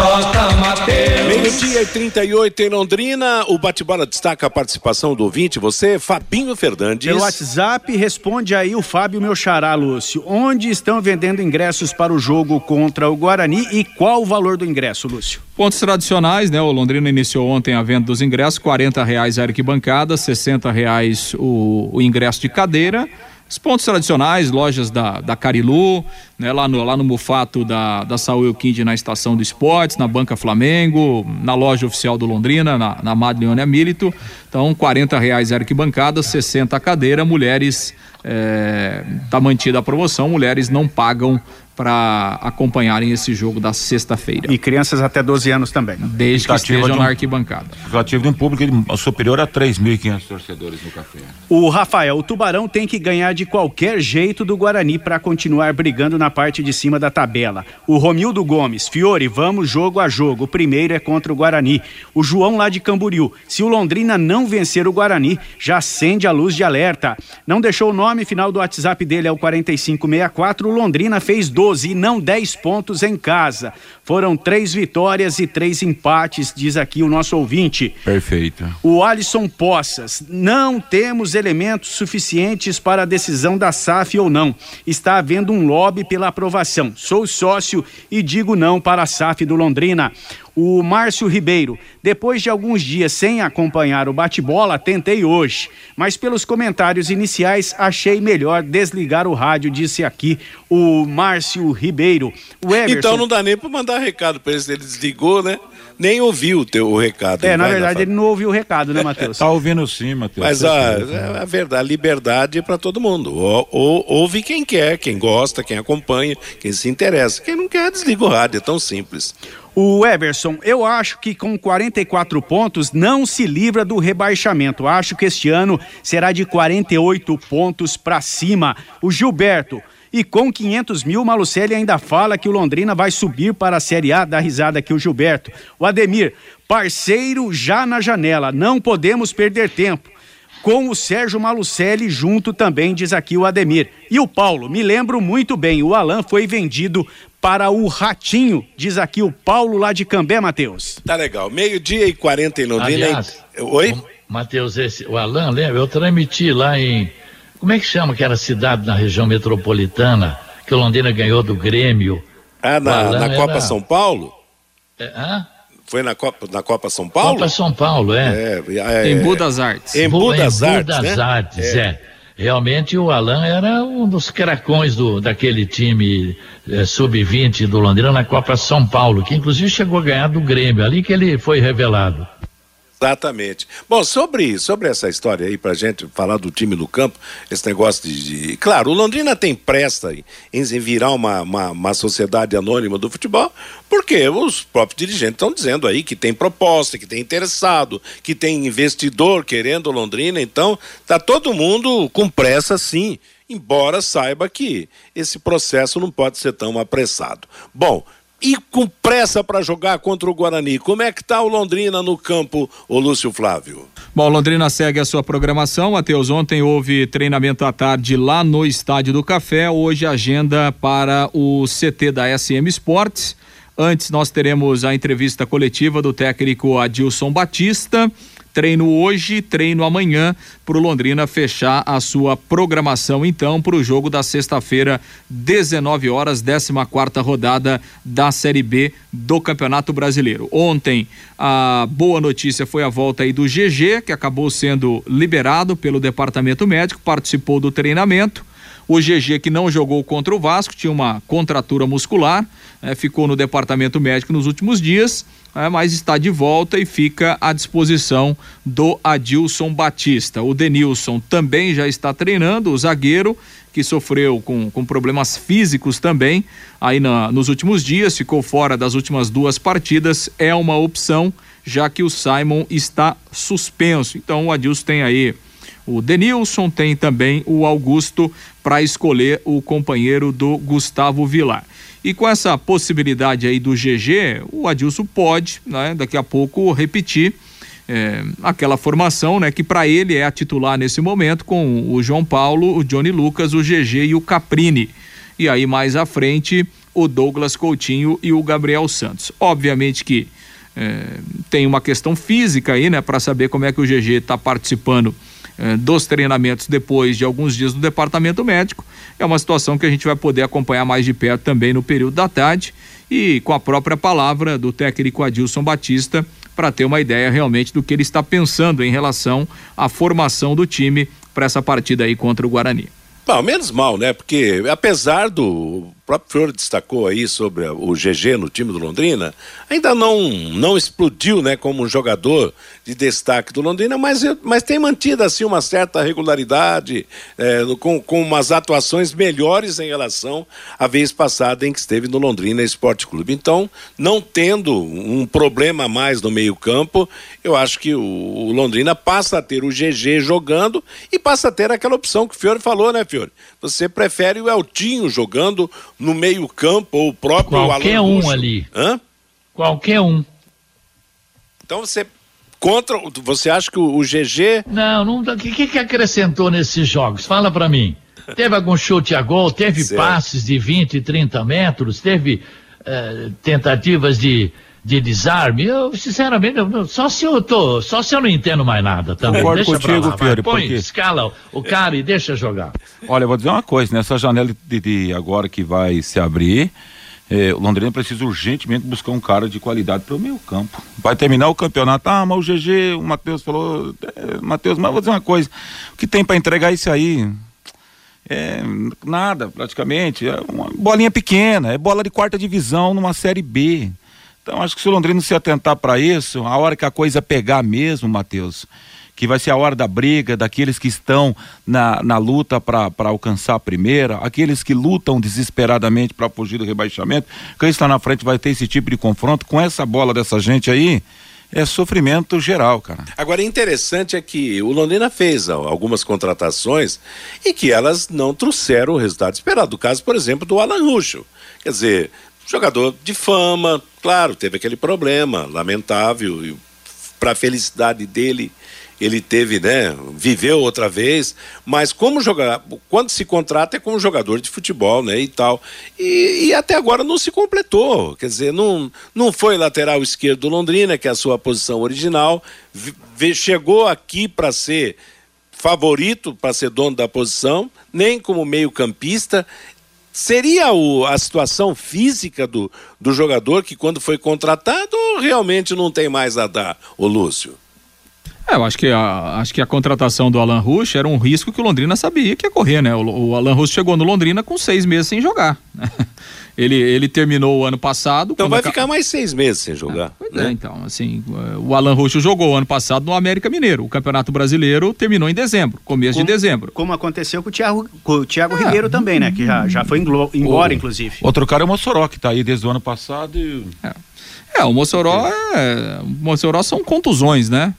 J. Mateus. Meio-dia e 38 em Londrina. O bate-bola destaca a participação do ouvinte. Você, Fabinho Fernandes. Pelo WhatsApp, responde aí o Fábio Meu Xará, Lúcio. Onde estão vendendo ingressos para o jogo contra o Guarani e qual o valor do ingresso, Lúcio? Pontos tradicionais, né? O Londrina iniciou ontem a venda dos ingressos, quarenta reais a arquibancada, sessenta reais o, o ingresso de cadeira os pontos tradicionais, lojas da, da Carilu, né, lá, no, lá no Mufato da, da Saúl Elquinde na Estação do Esportes, na Banca Flamengo, na loja oficial do Londrina, na, na Madleone Milito. Então, 40 reais arquibancada, 60 cadeira, mulheres, é, tá mantida a promoção, mulheres não pagam para acompanharem esse jogo da sexta-feira. E crianças até 12 anos também. Desde que estejam de um, na arquibancada. Expectativa de um público superior a 3.500 torcedores no café. O Rafael, o Tubarão tem que ganhar de qualquer jeito do Guarani para continuar brigando na parte de cima da tabela. O Romildo Gomes, Fiore, vamos jogo a jogo. O primeiro é contra o Guarani. O João lá de Camboriú, se o Londrina não vencer o Guarani, já acende a luz de alerta. Não deixou o nome, final do WhatsApp dele é o 4564. O Londrina fez 12 12 e não 10 pontos em casa. Foram três vitórias e três empates, diz aqui o nosso ouvinte. Perfeito. O Alisson Poças, não temos elementos suficientes para a decisão da SAF ou não. Está havendo um lobby pela aprovação. Sou sócio e digo não para a SAF do Londrina. O Márcio Ribeiro, depois de alguns dias sem acompanhar o bate-bola, tentei hoje, mas pelos comentários iniciais achei melhor desligar o rádio, disse aqui o Márcio Ribeiro. O Everson... Então não dá nem para mandar recado para ele, ele desligou, né? Nem ouviu o teu o recado. É, na verdade ele não ouviu o recado, né, Matheus? tá ouvindo sim, Matheus. Mas a, a, verdade, a liberdade é para todo mundo. Ou, ou, ouve quem quer, quem gosta, quem acompanha, quem se interessa. Quem não quer, desliga o rádio, é tão simples. O Everson, eu acho que com 44 pontos não se livra do rebaixamento. Acho que este ano será de 48 pontos para cima. O Gilberto, e com 500 mil, Malucelli ainda fala que o Londrina vai subir para a Série A. Dá risada aqui o Gilberto. O Ademir, parceiro já na janela. Não podemos perder tempo. Com o Sérgio Malucelli junto também, diz aqui o Ademir. E o Paulo, me lembro muito bem, o Alan foi vendido para o Ratinho, diz aqui o Paulo lá de Cambé, Matheus. Tá legal. Meio-dia e 40 em Londrina. Aliás, Oi? Matheus, o Alan, lembra? Eu transmiti lá em como é que chama aquela cidade na região metropolitana que o Londrina ganhou do Grêmio? Ah, na, na Copa era... São Paulo? É, hã? Foi na Copa, na Copa São Paulo? Copa São Paulo, é. é, é em Budas Artes. Em Budas Artes. Em Budas né? Artes, é. é. Realmente o Alan era um dos caracões do, daquele time é, sub-20 do Londrina na Copa São Paulo, que inclusive chegou a ganhar do Grêmio, ali que ele foi revelado. Exatamente. Bom, sobre, sobre essa história aí, pra gente falar do time no campo, esse negócio de. de... Claro, o Londrina tem pressa em, em virar uma, uma, uma, sociedade anônima do futebol, porque os próprios dirigentes estão dizendo aí que tem proposta, que tem interessado, que tem investidor querendo Londrina, então tá todo mundo com pressa sim, embora saiba que esse processo não pode ser tão apressado. Bom e com pressa para jogar contra o Guarani. Como é que está o Londrina no campo, o Lúcio Flávio? Bom, Londrina segue a sua programação. Matheus, ontem houve treinamento à tarde lá no Estádio do Café. Hoje agenda para o CT da SM Esportes. Antes nós teremos a entrevista coletiva do técnico Adilson Batista Treino hoje, treino amanhã para o Londrina fechar a sua programação então para o jogo da sexta-feira, 19 horas, 14 quarta rodada da Série B do Campeonato Brasileiro. Ontem a boa notícia foi a volta aí do GG, que acabou sendo liberado pelo departamento médico, participou do treinamento. O GG que não jogou contra o Vasco, tinha uma contratura muscular, né, ficou no departamento médico nos últimos dias é, mas está de volta e fica à disposição do Adilson Batista. O Denilson também já está treinando, o zagueiro que sofreu com, com problemas físicos também aí na, nos últimos dias, ficou fora das últimas duas partidas, é uma opção, já que o Simon está suspenso. Então o Adilson tem aí o Denilson, tem também o Augusto para escolher o companheiro do Gustavo Vilar. E com essa possibilidade aí do GG, o Adilson pode, né, daqui a pouco, repetir é, aquela formação, né, que para ele é a titular nesse momento, com o João Paulo, o Johnny Lucas, o GG e o Caprini. E aí mais à frente, o Douglas Coutinho e o Gabriel Santos. Obviamente que é, tem uma questão física aí, né, para saber como é que o GG está participando é, dos treinamentos depois de alguns dias do departamento médico é uma situação que a gente vai poder acompanhar mais de perto também no período da tarde e com a própria palavra do técnico Adilson Batista para ter uma ideia realmente do que ele está pensando em relação à formação do time para essa partida aí contra o Guarani. Bom, menos mal, né? Porque apesar do próprio Fiore destacou aí sobre o GG no time do Londrina, ainda não, não explodiu né, como um jogador de destaque do Londrina, mas, mas tem mantido assim uma certa regularidade, é, com, com umas atuações melhores em relação à vez passada em que esteve no Londrina Esporte Clube. Então, não tendo um problema mais no meio-campo, eu acho que o, o, Londrina passa a ter o GG jogando e passa a ter aquela opção que o Fiore falou, né, Fiore? Você prefere o Eltinho jogando no meio-campo ou o próprio Qualquer Alan um ali. Hã? Qualquer um. Então você contra, você acha que o, o GG Não, não, o que, que acrescentou nesses jogos? Fala para mim. Teve algum chute a gol, teve certo. passes de 20, 30 metros, teve uh, tentativas de de desarme, eu sinceramente, só se eu tô, só se eu não entendo mais nada também. Concordo deixa contigo, lá, Fiore, põe, porque... escala o cara e deixa jogar. Olha, eu vou dizer uma coisa, nessa janela de, de agora que vai se abrir, eh, o Londrina precisa urgentemente buscar um cara de qualidade para o meio campo. Vai terminar o campeonato, ah, mas o GG, o Matheus falou, é, Matheus, mas eu vou dizer uma coisa, o que tem para entregar isso aí? É, nada, praticamente. É uma bolinha pequena, é bola de quarta divisão numa série B. Então acho que se o Londrina se atentar para isso, a hora que a coisa pegar mesmo, Matheus, que vai ser a hora da briga, daqueles que estão na, na luta para alcançar a primeira, aqueles que lutam desesperadamente para fugir do rebaixamento, quem está na frente vai ter esse tipo de confronto com essa bola dessa gente aí. É sofrimento geral, cara. Agora, interessante é que o Londrina fez algumas contratações e que elas não trouxeram o resultado esperado. O caso, por exemplo, do Alan Ruschel. Quer dizer, jogador de fama, claro, teve aquele problema lamentável e para felicidade dele ele teve, né, viveu outra vez, mas como jogar, quando se contrata é como jogador de futebol, né, e tal. E, e, até agora não se completou, quer dizer, não, não foi lateral esquerdo do Londrina, que é a sua posição original, chegou aqui para ser favorito para ser dono da posição, nem como meio-campista, Seria o, a situação física do, do jogador que, quando foi contratado, realmente não tem mais a dar, o Lúcio? É, eu acho que, a, acho que a contratação do Alan Rush era um risco que o Londrina sabia que ia correr, né? O, o Alan Rush chegou no Londrina com seis meses sem jogar. Ele, ele terminou o ano passado. Então vai ficar mais seis meses sem jogar. É, né? é, então, assim, o Alan Roxo jogou ano passado no América Mineiro. O Campeonato Brasileiro terminou em dezembro, começo como, de dezembro. Como aconteceu com o Thiago, com o Thiago é. Ribeiro também, né? Que já, já foi embora, o, inclusive. Outro cara é o Mossoró, que tá aí desde o ano passado e... É, é o Mossoró é... O Mossoró são contusões, né?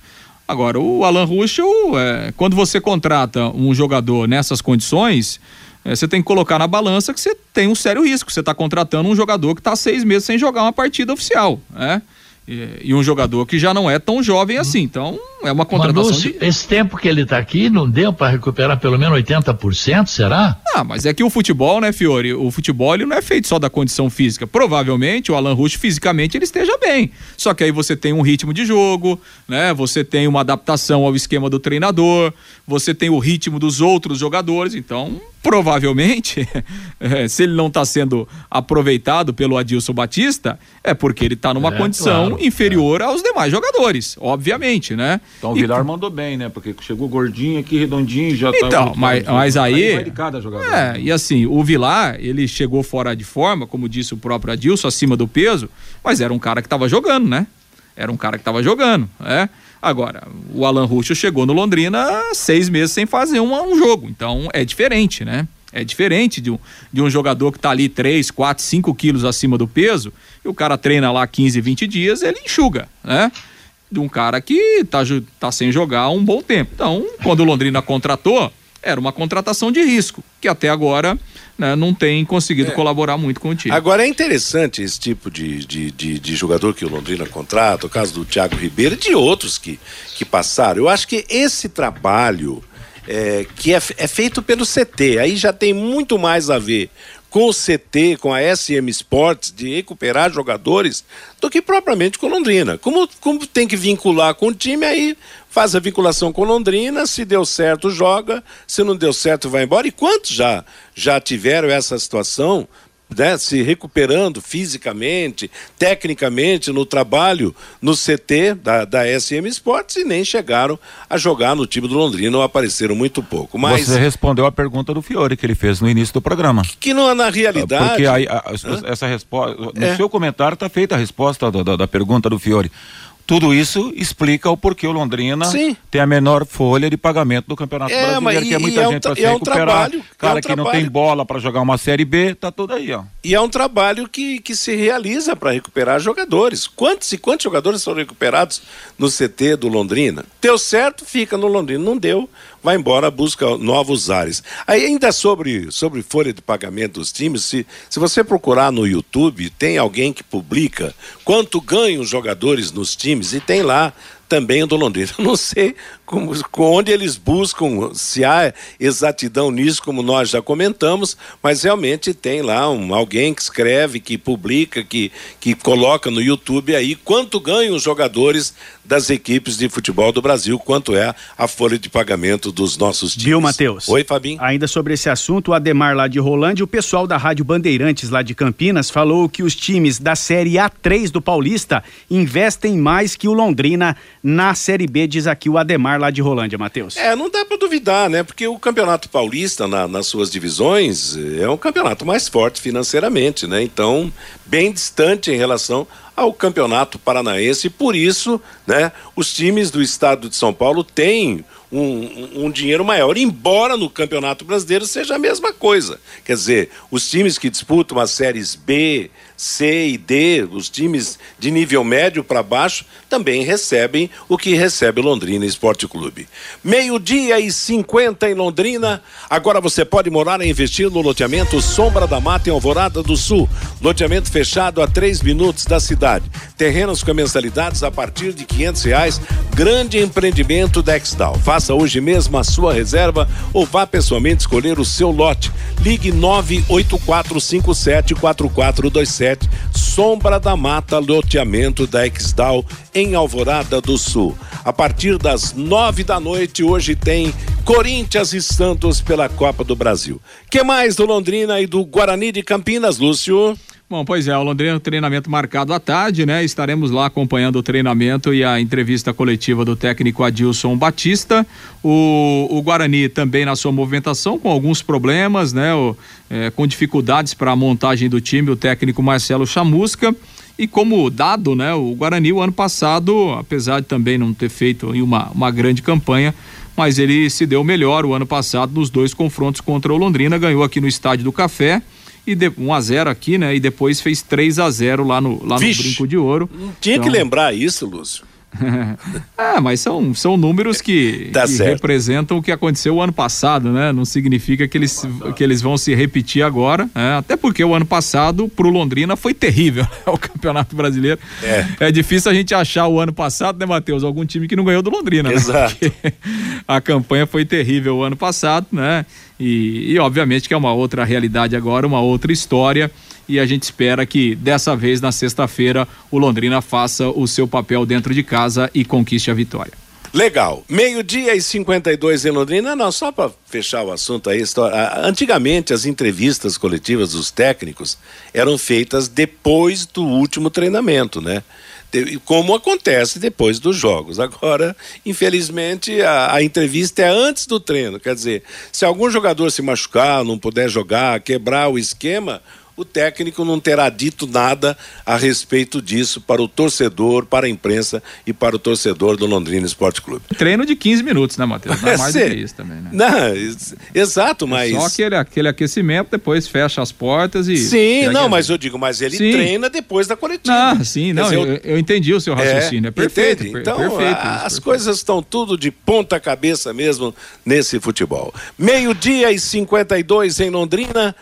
Agora, o Alan Ruschel, é, quando você contrata um jogador nessas condições, é, você tem que colocar na balança que você tem um sério risco. Você está contratando um jogador que está seis meses sem jogar uma partida oficial, né? E, e, um jogador que já não é tão jovem assim. Então, é uma contratação. Manúcio, de... esse tempo que ele está aqui não deu para recuperar pelo menos 80%, será? Ah, mas é que o futebol, né, Fiore? O futebol ele não é feito só da condição física. Provavelmente o Alan Rush fisicamente ele esteja bem. Só que aí você tem um ritmo de jogo, né? Você tem uma adaptação ao esquema do treinador, você tem o ritmo dos outros jogadores. Então, provavelmente, é, se ele não está sendo aproveitado pelo Adilson Batista, é porque ele está numa é, condição claro, inferior é. aos demais jogadores, obviamente, né? Então o Vilar mandou bem, né? Porque chegou gordinho aqui, redondinho, já tá Então, mas, mas aí. aí é, e assim, o Vilar, ele chegou fora de forma, como disse o próprio Adilson, acima do peso, mas era um cara que estava jogando, né? Era um cara que estava jogando, né? Agora, o Alan Ruschel chegou no Londrina seis meses sem fazer um, um jogo. Então é diferente, né? É diferente de um, de um jogador que está ali 3, 4, 5 quilos acima do peso e o cara treina lá 15, 20 dias, ele enxuga, né? De um cara que está tá sem jogar há um bom tempo. Então, quando o Londrina contratou, era uma contratação de risco, que até agora né, não tem conseguido é. colaborar muito com o time. Agora é interessante esse tipo de, de, de, de, jogador que o Londrina contrata, o caso do Thiago Ribeiro e de outros que, que passaram. Eu acho que esse trabalho é, que é, é feito pelo CT, aí já tem muito mais a ver com o CT, com a SM Sports, de recuperar jogadores, do que propriamente com Londrina. Como, como tem que vincular com o time, aí faz a vinculação com Londrina, se deu certo, joga, se não deu certo, vai embora. E quantos já, já tiveram essa situação? né, se recuperando fisicamente, tecnicamente no trabalho no CT da, da SM Sports e nem chegaram a jogar no time do Londrina ou apareceram muito pouco. Mas você respondeu a pergunta do Fiore que ele fez no início do programa. Que não é na realidade. Porque aí, a, a, essa resposta no é. seu comentário está feita a resposta da, da, da pergunta do Fiore. Tudo isso explica o porquê o Londrina Sim. tem a menor folha de pagamento do Campeonato é, Brasileiro, que é muita é gente para se é um recuperar. Trabalho, cara é um que trabalho. não tem bola para jogar uma Série B, tá tudo aí, ó. E é um trabalho que, que se realiza para recuperar jogadores. Quantos e quantos jogadores foram recuperados no CT do Londrina? Deu certo, fica no Londrina. Não deu, vai embora, busca novos ares. Aí ainda sobre, sobre folha de pagamento dos times, se, se você procurar no YouTube, tem alguém que publica quanto ganham os jogadores nos times e tem lá também o do Londrina. Não sei como, onde eles buscam, se há exatidão nisso, como nós já comentamos, mas realmente tem lá um, alguém que escreve, que publica, que, que coloca no YouTube aí quanto ganham os jogadores das equipes de futebol do Brasil, quanto é a folha de pagamento dos nossos times. Viu, Matheus? Oi, Fabinho. Ainda sobre esse assunto, o Ademar lá de Rolândia, o pessoal da Rádio Bandeirantes lá de Campinas falou que os times da Série A3 do Paulista investem mais que o Londrina na Série B, diz aqui o Ademar lá de Rolândia, Matheus. É, não dá para duvidar, né? Porque o Campeonato Paulista, na, nas suas divisões, é um campeonato mais forte financeiramente, né? Então, bem distante em relação ao Campeonato Paranaense. E por isso, né, os times do estado de São Paulo têm um, um, dinheiro maior, embora no Campeonato Brasileiro seja a mesma coisa. Quer dizer, os times que disputam as séries B, C e D, os times de nível médio para baixo, também recebem o que recebe Londrina Esporte Clube. Meio-dia e 50 em Londrina. Agora você pode morar e investir no loteamento Sombra da Mata em Alvorada do Sul. Loteamento fechado a três minutos da cidade. Terrenos com mensalidades a partir de quinhentos reais. Grande empreendimento da Exdal. Faça hoje mesmo a sua reserva ou vá pessoalmente escolher o seu lote. Ligue nove oito quatro cinco sete quatro quatro dois sete Sombra da Mata, loteamento da Exdal, em Alvorada do Sul. A partir das nove da noite, hoje tem Corinthians e Santos pela Copa do Brasil. que mais do Londrina e do Guarani de Campinas, Lúcio? Bom, pois é, o Londrina treinamento marcado à tarde, né? Estaremos lá acompanhando o treinamento e a entrevista coletiva do técnico Adilson Batista. O, o Guarani também na sua movimentação com alguns problemas, né? O, é, com dificuldades para a montagem do time, o técnico Marcelo Chamusca. E como dado, né? O Guarani o ano passado, apesar de também não ter feito uma, uma grande campanha, mas ele se deu melhor o ano passado nos dois confrontos contra o Londrina, ganhou aqui no Estádio do Café e de, 1 a 0 aqui, né? E depois fez 3 a 0 lá no lá Vixe, no Brinco de Ouro. Tinha então... que lembrar isso, Lúcio. ah, mas são, são números que, tá que representam o que aconteceu o ano passado, né? Não significa que eles, que eles vão se repetir agora, né? até porque o ano passado pro Londrina foi terrível, né? o Campeonato Brasileiro. É. é difícil a gente achar o ano passado, né, Matheus? Algum time que não ganhou do Londrina, né? Exato. Porque a campanha foi terrível o ano passado, né? E, e obviamente que é uma outra realidade agora, uma outra história e a gente espera que dessa vez na sexta-feira o Londrina faça o seu papel dentro de casa e conquiste a vitória. Legal. Meio-dia e 52 em Londrina. Não, só para fechar o assunto aí. Antigamente, as entrevistas coletivas dos técnicos eram feitas depois do último treinamento, né? Como acontece depois dos jogos. Agora, infelizmente, a, a entrevista é antes do treino. Quer dizer, se algum jogador se machucar, não puder jogar, quebrar o esquema, o técnico não terá dito nada a respeito disso para o torcedor, para a imprensa e para o torcedor do Londrina Esporte Clube. Treino de 15 minutos, né, Matheus? Não é mais do que isso também, né? Não, exato, mas. Só aquele, aquele aquecimento, depois fecha as portas e. Sim, não, mas eu digo, mas ele sim. treina depois da coletiva. Ah, sim, não, dizer, eu, eu, entendi o seu raciocínio. É, é perfeito. Entende? Então, perfeito, as perfeito. coisas estão tudo de ponta cabeça mesmo nesse futebol. Meio-dia e 52 em Londrina.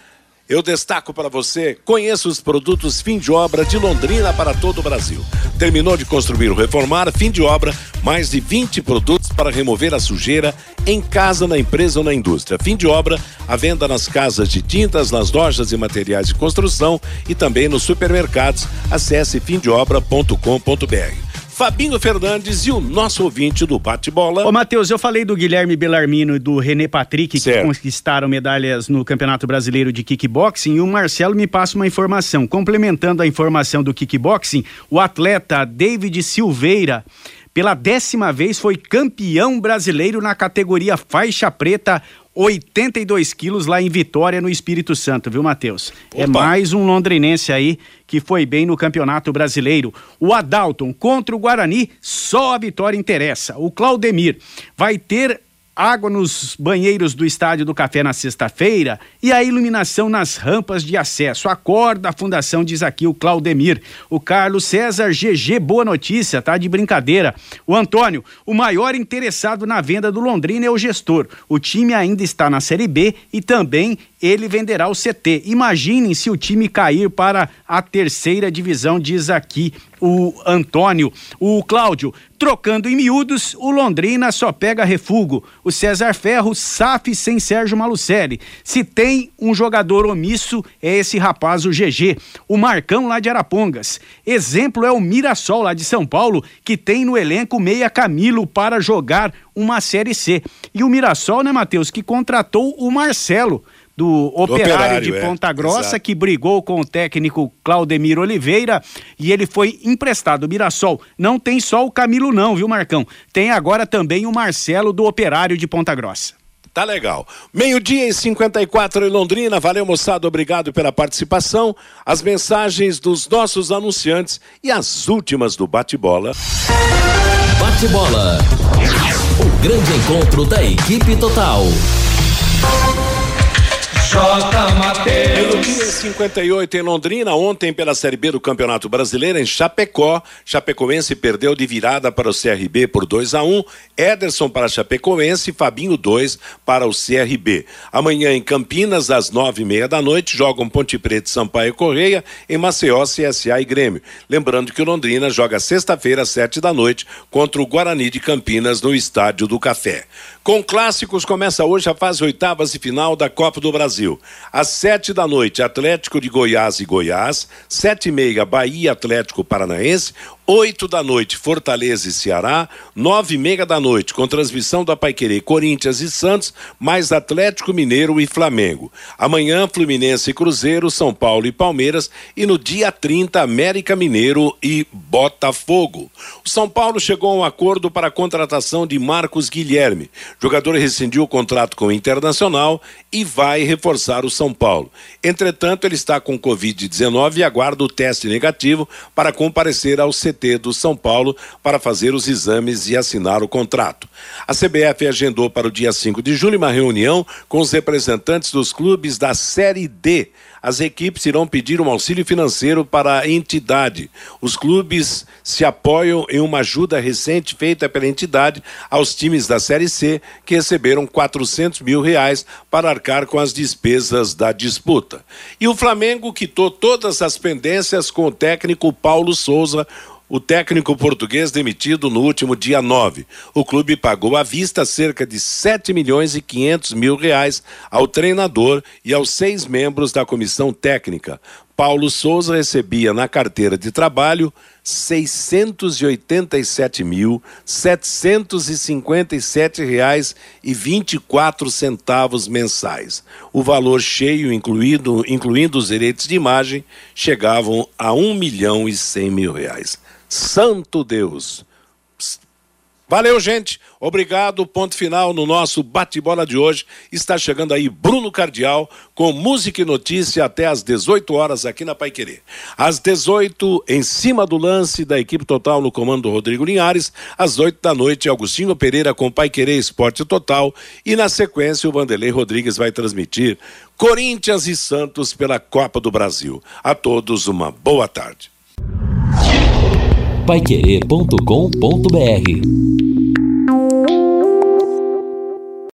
Eu destaco para você: conheça os produtos fim de obra de Londrina para todo o Brasil. Terminou de construir ou reformar, fim de obra, mais de 20 produtos para remover a sujeira em casa, na empresa ou na indústria. Fim de obra, a venda nas casas de tintas, nas lojas e materiais de construção e também nos supermercados. Acesse fimdeobra.com.br. Fabinho Fernandes e o nosso ouvinte do bate-bola. Ô, Matheus, eu falei do Guilherme Belarmino e do René Patrick, certo. que conquistaram medalhas no Campeonato Brasileiro de Kickboxing, e o Marcelo me passa uma informação. Complementando a informação do kickboxing, o atleta David Silveira pela décima vez foi campeão brasileiro na categoria faixa preta 82 quilos lá em Vitória, no Espírito Santo, viu, Matheus? É mais um londrinense aí que foi bem no Campeonato Brasileiro. O Adalton contra o Guarani, só a vitória interessa. O Claudemir vai ter água nos banheiros do Estádio do Café na sexta-feira e a iluminação nas rampas de acesso. Acorda a fundação, diz aqui o Claudemir. O Carlos César GG, boa notícia, tá de brincadeira. O Antônio, o maior interessado na venda do Londrina é o gestor. O time ainda está na Série B e também ele venderá o CT. Imaginem se o time cair para a terceira divisão, diz aqui o Antônio. O Cláudio, trocando em miúdos, o Londrina só pega refugo. O César Ferro, SAF sem Sérgio Malucelli. Se tem um jogador omisso, é esse rapaz, o GG. O Marcão lá de Arapongas. Exemplo é o Mirassol lá de São Paulo, que tem no elenco meia Camilo para jogar uma Série C. E o Mirassol, né, Matheus, que contratou o Marcelo do Operário, Operário de é. Ponta Grossa, é, que brigou com o técnico Claudemir Oliveira e ele foi emprestado. O Mirassol não tem só o Camilo, não, viu, Marcão? Tem agora também o Marcelo do Operário de Ponta Grossa. Tá legal. Meio-dia e 54 em Londrina. Valeu, moçada. Obrigado pela participação. As mensagens dos nossos anunciantes e as últimas do bate-bola. Bate-bola. O grande encontro da equipe total. J. Mateus. dia 58 em Londrina, ontem pela Série B do Campeonato Brasileiro, em Chapecó, Chapecoense perdeu de virada para o CRB por 2 a 1 Ederson para Chapecoense, Fabinho 2 para o CRB. Amanhã em Campinas, às nove e meia da noite, jogam Ponte Preta, Sampaio Correia, em Maceió, CSA e Grêmio. Lembrando que o Londrina joga sexta-feira, às sete da noite, contra o Guarani de Campinas, no Estádio do Café. Com clássicos, começa hoje a fase oitavas e final da Copa do Brasil. Às sete da noite, Atlético de Goiás e Goiás. Sete e meia, Bahia Atlético Paranaense. 8 da noite, Fortaleza e Ceará, nove e meia da noite, com transmissão da Paiquerê, Corinthians e Santos, mais Atlético Mineiro e Flamengo. Amanhã, Fluminense e Cruzeiro, São Paulo e Palmeiras, e no dia 30, América Mineiro e Botafogo. O São Paulo chegou a um acordo para a contratação de Marcos Guilherme. O jogador rescindiu o contrato com o Internacional e vai reforçar o São Paulo. Entretanto, ele está com Covid-19 e aguarda o teste negativo para comparecer ao CT CT do São Paulo para fazer os exames e assinar o contrato. A CBF agendou para o dia 5 de julho uma reunião com os representantes dos clubes da Série D as equipes irão pedir um auxílio financeiro para a entidade. Os clubes se apoiam em uma ajuda recente feita pela entidade aos times da Série C, que receberam 400 mil reais para arcar com as despesas da disputa. E o Flamengo quitou todas as pendências com o técnico Paulo Souza, o técnico português demitido no último dia 9. O clube pagou à vista cerca de 7 milhões e 500 mil reais ao treinador e aos seis membros da comissão técnica. Paulo Souza recebia na carteira de trabalho quatro centavos mensais. O valor cheio, incluído, incluindo os direitos de imagem, chegavam a um milhão e cem mil reais. Santo Deus. Valeu, gente. Obrigado. Ponto final no nosso bate-bola de hoje. Está chegando aí Bruno Cardial com música e notícia até às 18 horas aqui na Pai Querer. Às 18, em cima do lance da equipe total no comando do Rodrigo Linhares. Às 8 da noite, Augustinho Pereira com Pai Querer Esporte Total. E na sequência, o Vanderlei Rodrigues vai transmitir Corinthians e Santos pela Copa do Brasil. A todos uma boa tarde paiquerê.com.br